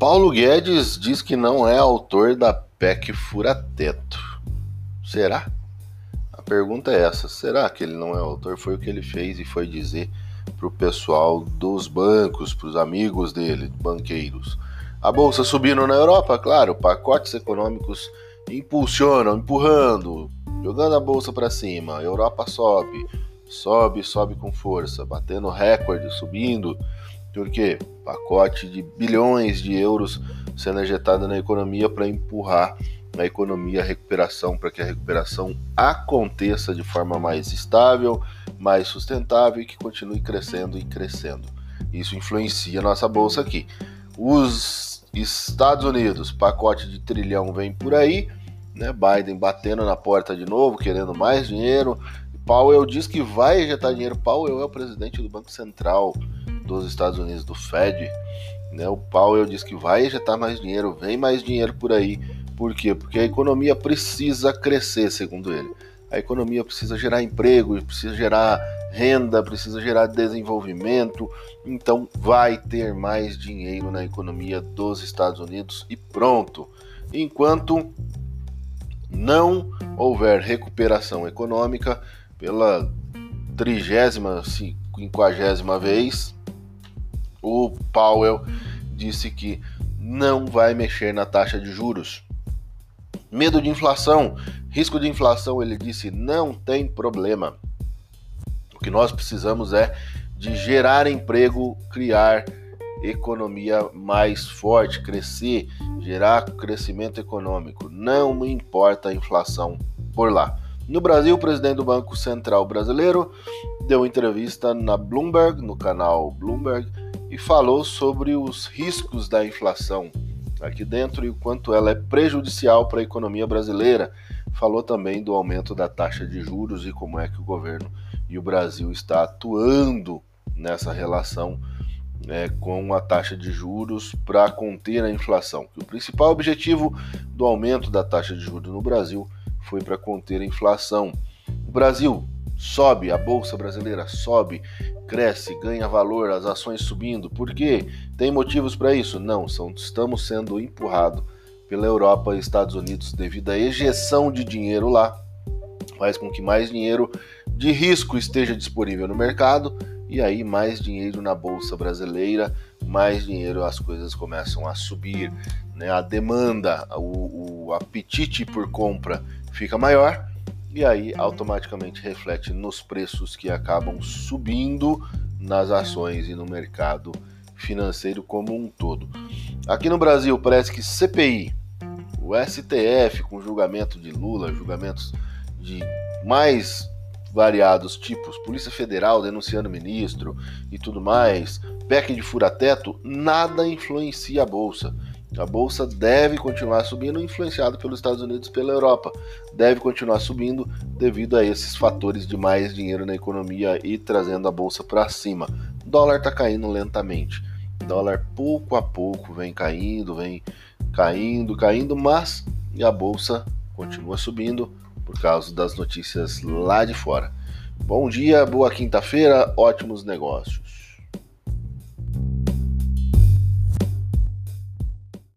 Paulo Guedes diz que não é autor da PEC Fura-Teto. Será? A pergunta é essa: será que ele não é autor? Foi o que ele fez e foi dizer para o pessoal dos bancos, para os amigos dele, banqueiros. A bolsa subindo na Europa, claro, pacotes econômicos impulsionam, empurrando, jogando a bolsa para cima. A Europa sobe, sobe, sobe com força, batendo recorde, subindo. Por quê? Pacote de bilhões de euros sendo injetado na economia para empurrar a economia a recuperação, para que a recuperação aconteça de forma mais estável, mais sustentável e que continue crescendo e crescendo. Isso influencia a nossa bolsa aqui. Os Estados Unidos, pacote de trilhão vem por aí, né? Biden batendo na porta de novo, querendo mais dinheiro. Powell diz que vai injetar dinheiro. Powell é o presidente do Banco Central dos Estados Unidos, do Fed. Né? O Powell diz que vai injetar mais dinheiro, vem mais dinheiro por aí. Por quê? Porque a economia precisa crescer, segundo ele. A economia precisa gerar emprego, precisa gerar renda, precisa gerar desenvolvimento. Então vai ter mais dinheiro na economia dos Estados Unidos e pronto. Enquanto não houver recuperação econômica pela trigésima, quinquagésima vez, o Powell disse que não vai mexer na taxa de juros. Medo de inflação, risco de inflação, ele disse, não tem problema. O que nós precisamos é de gerar emprego, criar economia mais forte, crescer, gerar crescimento econômico. Não me importa a inflação por lá. No Brasil, o presidente do Banco Central brasileiro deu entrevista na Bloomberg, no canal Bloomberg, e falou sobre os riscos da inflação aqui dentro e o quanto ela é prejudicial para a economia brasileira. Falou também do aumento da taxa de juros e como é que o governo e o Brasil está atuando nessa relação né, com a taxa de juros para conter a inflação. O principal objetivo do aumento da taxa de juros no Brasil foi para conter a inflação. O Brasil sobe, a bolsa brasileira sobe, cresce, ganha valor, as ações subindo. Por quê? Tem motivos para isso? Não, são, estamos sendo empurrados pela Europa e Estados Unidos devido à ejeção de dinheiro lá. Faz com que mais dinheiro de risco esteja disponível no mercado e aí mais dinheiro na bolsa brasileira, mais dinheiro as coisas começam a subir, né? A demanda, o, o apetite por compra fica maior e aí automaticamente reflete nos preços que acabam subindo nas ações e no mercado financeiro como um todo. Aqui no Brasil parece que CPI, o STF com julgamento de Lula, julgamentos de mais variados tipos, Polícia Federal denunciando ministro e tudo mais, PEC de fura-teto, nada influencia a bolsa. A bolsa deve continuar subindo, influenciado pelos Estados Unidos e pela Europa. Deve continuar subindo devido a esses fatores de mais dinheiro na economia e trazendo a bolsa para cima. O dólar está caindo lentamente. O dólar pouco a pouco vem caindo, vem caindo, caindo, mas a bolsa continua subindo por causa das notícias lá de fora. Bom dia, boa quinta-feira, ótimos negócios.